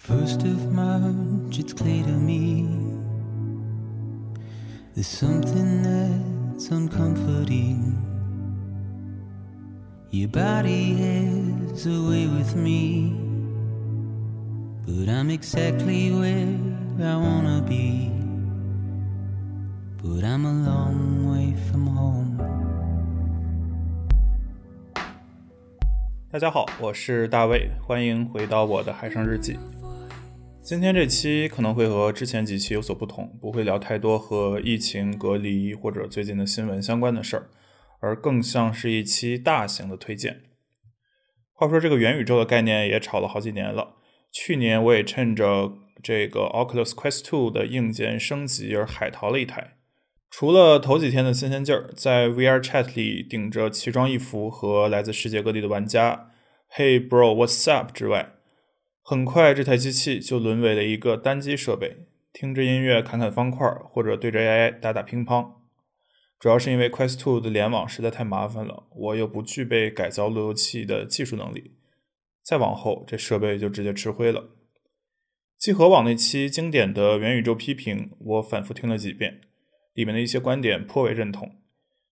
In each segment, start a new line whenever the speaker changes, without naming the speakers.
First of March, it's clear to me there's something that's uncomforting. Your body has a way with me, but I'm exactly where I wanna be. But I'm a long way from home.
大家好，我是大卫，欢迎回到我的海上日记。 今天这期可能会和之前几期有所不同，不会聊太多和疫情、隔离或者最近的新闻相关的事儿，而更像是一期大型的推荐。话说这个元宇宙的概念也炒了好几年了，去年我也趁着这个 Oculus Quest 2的硬件升级而海淘了一台。除了头几天的新鲜劲儿，在 VR Chat 里顶着奇装异服和来自世界各地的玩家 “Hey bro, what's up” 之外，很快这台机器就沦为了一个单机设备，听着音乐、砍砍方块，或者对着 AI 打打乒乓。主要是因为 Quest 2的联网实在太麻烦了，我又不具备改造路由器的技术能力，再往后这设备就直接吃灰了。集合网那期经典的元宇宙批评，我反复听了几遍。里面的一些观点颇为认同，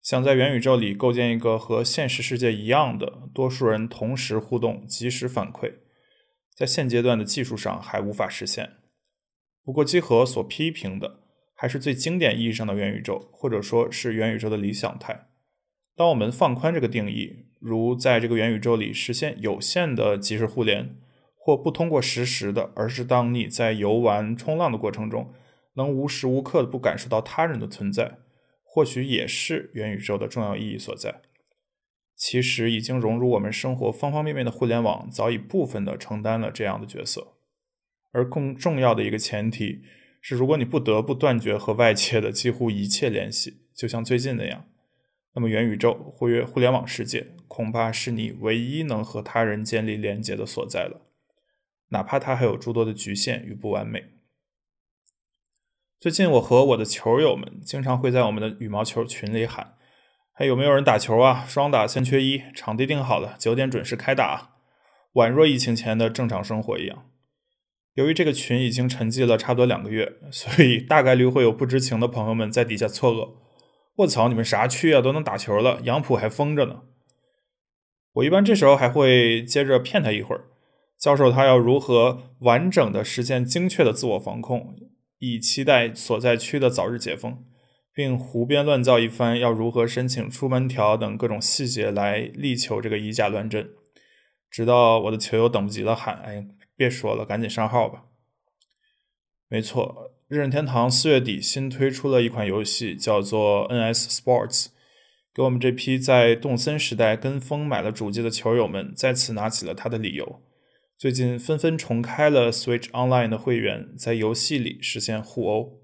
想在元宇宙里构建一个和现实世界一样的多数人同时互动、及时反馈，在现阶段的技术上还无法实现。不过，集合所批评的还是最经典意义上的元宇宙，或者说是元宇宙的理想态。当我们放宽这个定义，如在这个元宇宙里实现有限的即时互联，或不通过实时的，而是当你在游玩、冲浪的过程中。能无时无刻的不感受到他人的存在，或许也是元宇宙的重要意义所在。其实，已经融入我们生活方方面面的互联网，早已部分的承担了这样的角色。而更重要的一个前提是，如果你不得不断绝和外界的几乎一切联系，就像最近那样，那么元宇宙或者互联网世界，恐怕是你唯一能和他人建立连接的所在了，哪怕它还有诸多的局限与不完美。最近，我和我的球友们经常会在我们的羽毛球群里喊：“还有没有人打球啊？双打先缺一，场地定好了，九点准时开打。”宛若疫情前的正常生活一样。由于这个群已经沉寂了差不多两个月，所以大概率会有不知情的朋友们在底下错愕：“卧槽，你们啥区啊？都能打球了？杨浦还封着呢。”我一般这时候还会接着骗他一会儿，教授他要如何完整的实现精确的自我防控。以期待所在区的早日解封，并胡编乱造一番要如何申请出门条等各种细节来力求这个以假乱真，直到我的球友等不及了，喊：“哎，别说了，赶紧上号吧！”没错，任天堂四月底新推出了一款游戏，叫做 NS Sports，给我们这批在动森时代跟风买了主机的球友们再次拿起了它的理由。最近纷纷重开了 Switch Online 的会员，在游戏里实现互殴。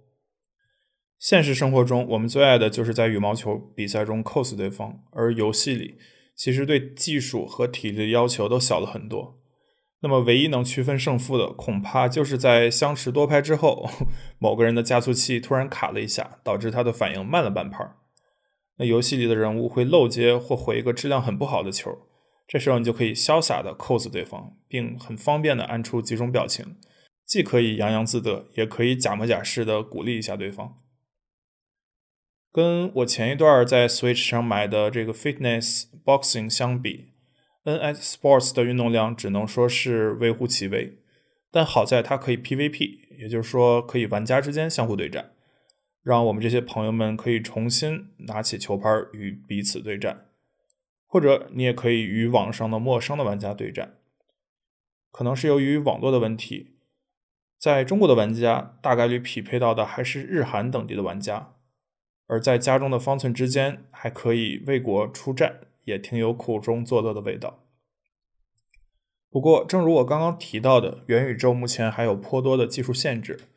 现实生活中，我们最爱的就是在羽毛球比赛中 cos 对方，而游戏里其实对技术和体力的要求都小了很多。那么，唯一能区分胜负的，恐怕就是在相持多拍之后，某个人的加速器突然卡了一下，导致他的反应慢了半拍。那游戏里的人物会漏接或回一个质量很不好的球。这时候你就可以潇洒的 cos 对方，并很方便的按出几种表情，既可以洋洋自得，也可以假模假式的鼓励一下对方。跟我前一段在 Switch 上买的这个 Fitness Boxing 相比，NS Sports 的运动量只能说是微乎其微。但好在它可以 PVP，也就是说可以玩家之间相互对战，让我们这些朋友们可以重新拿起球拍与彼此对战。或者你也可以与网上的陌生的玩家对战，可能是由于网络的问题，在中国的玩家大概率匹配到的还是日韩等地的玩家，而在家中的方寸之间还可以为国出战，也挺有苦中作乐的味道。不过，正如我刚刚提到的，元宇宙目前还有颇多的技术限制，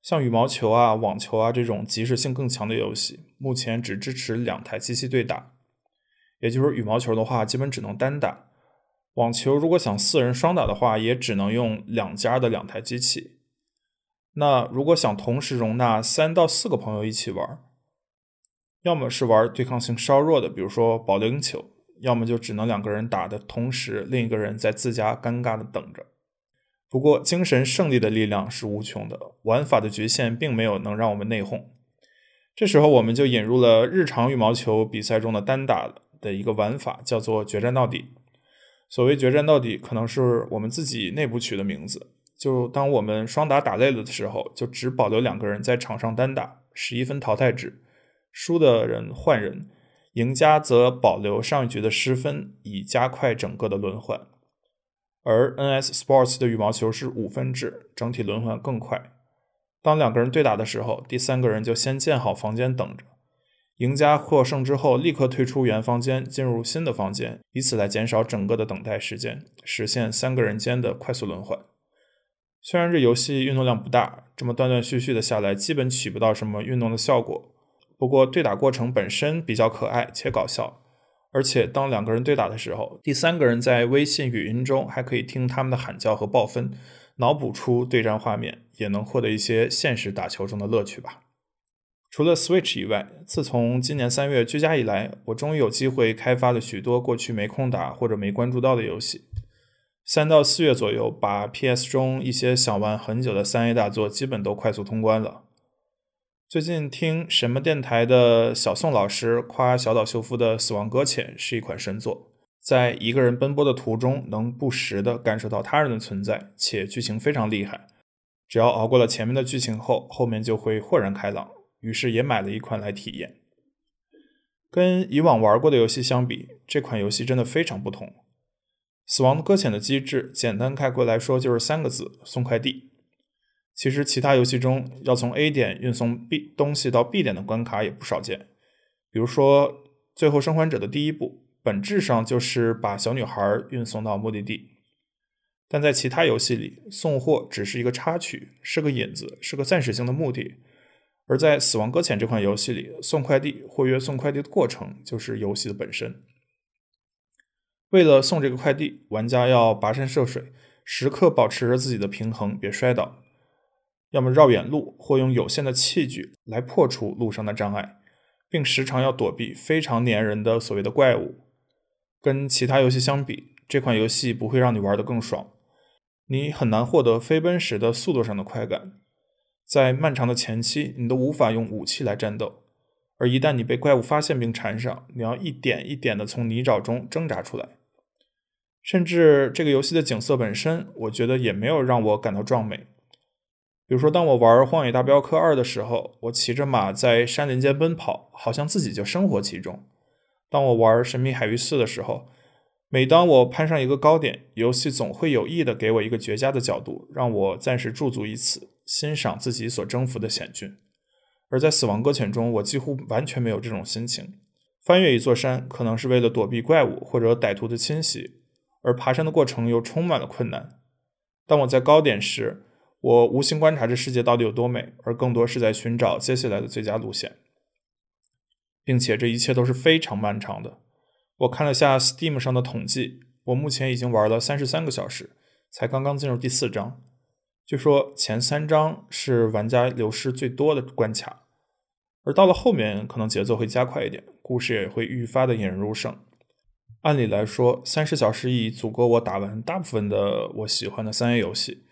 像羽毛球啊、网球啊这种即时性更强的游戏，目前只支持两台机器对打。也就是羽毛球的话，基本只能单打；网球如果想四人双打的话，也只能用两家的两台机器。那如果想同时容纳三到四个朋友一起玩，要么是玩对抗性稍弱的，比如说保龄球；要么就只能两个人打的同时，另一个人在自家尴尬的等着。不过，精神胜利的力量是无穷的，玩法的局限并没有能让我们内讧。这时候，我们就引入了日常羽毛球比赛中的单打的一个玩法，叫做决战到底。所谓决战到底，可能是我们自己内部取的名字。就当我们双打打累了的时候，就只保留两个人在场上单打，十一分淘汰制，输的人换人，赢家则保留上一局的失分，以加快整个的轮换。而 NS Sports 的羽毛球是五分制，整体轮换更快。当两个人对打的时候，第三个人就先建好房间等着。赢家获胜之后，立刻退出原房间，进入新的房间，以此来减少整个的等待时间，实现三个人间的快速轮换。虽然这游戏运动量不大，这么断断续续的下来，基本起不到什么运动的效果。不过对打过程本身比较可爱且搞笑。而且，当两个人对打的时候，第三个人在微信语音中还可以听他们的喊叫和爆分，脑补出对战画面，也能获得一些现实打球中的乐趣吧。除了 Switch 以外，自从今年三月居家以来，我终于有机会开发了许多过去没空打或者没关注到的游戏。三到四月左右，把 PS 中一些想玩很久的三 A 大作基本都快速通关了。最近听什么电台的小宋老师夸小岛秀夫的《死亡搁浅》是一款神作，在一个人奔波的途中，能不时的感受到他人的存在，且剧情非常厉害。只要熬过了前面的剧情后，后面就会豁然开朗。于是也买了一款来体验。跟以往玩过的游戏相比，这款游戏真的非常不同。《死亡搁浅》的机制，简单概括来说就是三个字：送快递。其实，其他游戏中要从 A 点运送 B 东西到 B 点的关卡也不少见。比如说，《最后生还者》的第一步，本质上就是把小女孩运送到目的地。但在其他游戏里，送货只是一个插曲，是个引子，是个暂时性的目的；而在《死亡搁浅》这款游戏里，送快递或约送快递的过程就是游戏的本身。为了送这个快递，玩家要跋山涉水，时刻保持着自己的平衡，别摔倒。要么绕远路，或用有限的器具来破除路上的障碍，并时常要躲避非常粘人的所谓的怪物。跟其他游戏相比，这款游戏不会让你玩得更爽，你很难获得飞奔时的速度上的快感。在漫长的前期，你都无法用武器来战斗，而一旦你被怪物发现并缠上，你要一点一点地从泥沼中挣扎出来。甚至这个游戏的景色本身，我觉得也没有让我感到壮美。比如说，当我玩《荒野大镖客二》的时候，我骑着马在山林间奔跑，好像自己就生活其中；当我玩《神秘海域四》的时候，每当我攀上一个高点，游戏总会有意的给我一个绝佳的角度，让我暂时驻足于此，欣赏自己所征服的险峻。而在《死亡搁浅》中，我几乎完全没有这种心情。翻越一座山，可能是为了躲避怪物或者歹徒的侵袭，而爬山的过程又充满了困难。当我在高点时，我无心观察这世界到底有多美，而更多是在寻找接下来的最佳路线，并且这一切都是非常漫长的。我看了下 Steam 上的统计，我目前已经玩了三十三个小时，才刚刚进入第四章。据说前三章是玩家流失最多的关卡，而到了后面可能节奏会加快一点，故事也会愈发的引人入胜。按理来说，三十小时已足够我打完大部分的我喜欢的三 A 游戏。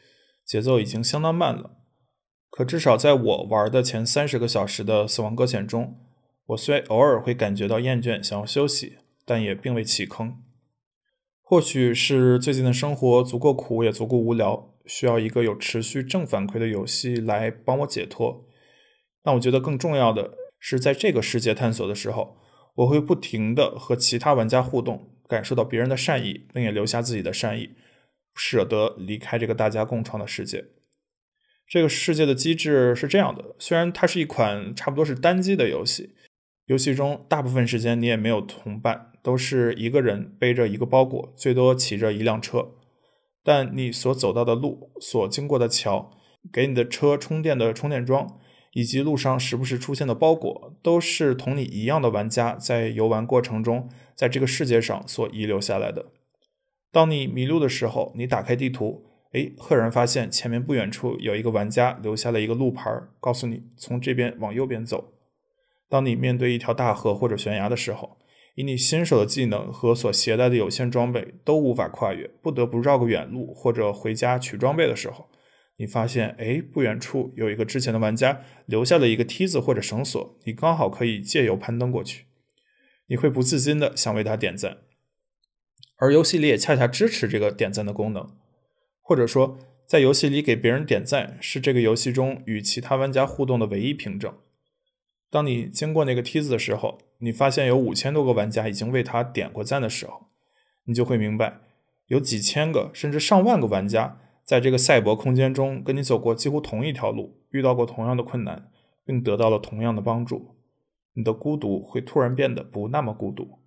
节奏已经相当慢了，可至少在我玩的前三十个小时的《死亡搁浅》中，我虽偶尔会感觉到厌倦，想要休息，但也并未弃坑。或许是最近的生活足够苦，也足够无聊，需要一个有持续正反馈的游戏来帮我解脱。但我觉得更重要的是，在这个世界探索的时候，我会不停的和其他玩家互动，感受到别人的善意，并也留下自己的善意。舍得离开这个大家共创的世界。这个世界的机制是这样的：虽然它是一款差不多是单机的游戏，游戏中大部分时间你也没有同伴，都是一个人背着一个包裹，最多骑着一辆车。但你所走到的路、所经过的桥、给你的车充电的充电桩，以及路上时不时出现的包裹，都是同你一样的玩家在游玩过程中，在这个世界上所遗留下来的。当你迷路的时候，你打开地图，哎，赫然发现前面不远处有一个玩家留下了一个路牌，告诉你从这边往右边走。当你面对一条大河或者悬崖的时候，以你新手的技能和所携带的有限装备都无法跨越，不得不绕个远路或者回家取装备的时候，你发现，哎，不远处有一个之前的玩家留下了一个梯子或者绳索，你刚好可以借由攀登过去。你会不自禁的想为他点赞，而游戏里也恰恰支持这个点赞的功能，或者说，在游戏里给别人点赞是这个游戏中与其他玩家互动的唯一凭证。当你经过那个梯子的时候，你发现有五千多个玩家已经为他点过赞的时候，你就会明白，有几千个甚至上万个玩家在这个赛博空间中跟你走过几乎同一条路，遇到过同样的困难，并得到了同样的帮助。你的孤独会突然变得不那么孤独，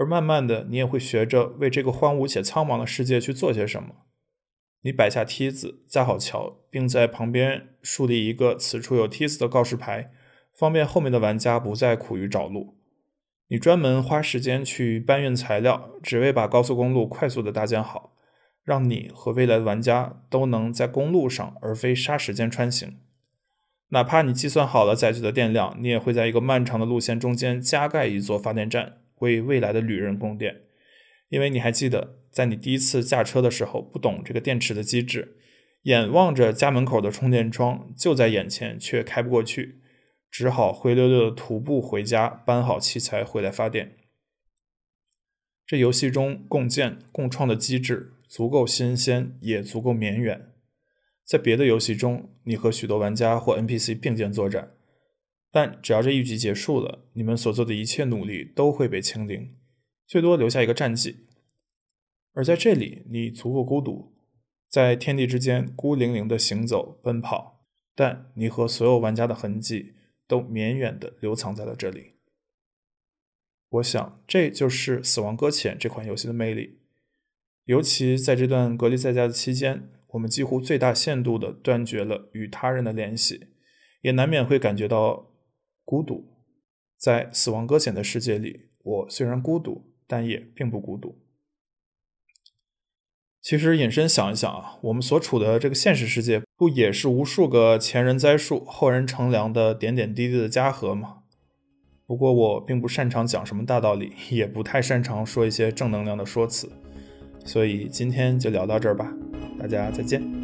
而慢慢的，你也会学着为这个荒芜且苍茫的世界去做些什么。你摆下梯子，架好桥，并在旁边树立一个“此处有梯子”的告示牌。方便后面的玩家不再苦于找路。你专门花时间去搬运材料，只为把高速公路快速的搭建好，让你和未来的玩家都能在公路上而非沙石间穿行。哪怕你计算好了载具的电量，你也会在一个漫长的路线中间加盖一座发电站，为未来的旅人供电。因为你还记得，在你第一次驾车的时候，不懂这个电池的机制，眼望着家门口的充电桩就在眼前，却开不过去。只好灰溜溜的徒步回家，搬好器材回来发电。这游戏中共建共创的机制足够新鲜，也足够绵远。在别的游戏中，你和许多玩家或 NPC 并肩作战，但只要这一局结束了，你们所做的一切努力都会被清零，最多留下一个战绩。而在这里，你足够孤独，在天地之间孤零零的行走奔跑，但你和所有玩家的痕迹。都绵远的留藏在了这里。我想，这就是《死亡搁浅》这款游戏的魅力。尤其在这段隔离在家的期间，我们几乎最大限度的断绝了与他人的联系，也难免会感觉到孤独。在《死亡搁浅》的世界里，我虽然孤独，但也并不孤独。其实，引申想一想啊，我们所处的这个现实世界，不也是无数个前人栽树、后人乘凉的点点滴滴的家和吗？不过，我并不擅长讲什么大道理，也不太擅长说一些正能量的说辞，所以今天就聊到这儿吧，大家再见。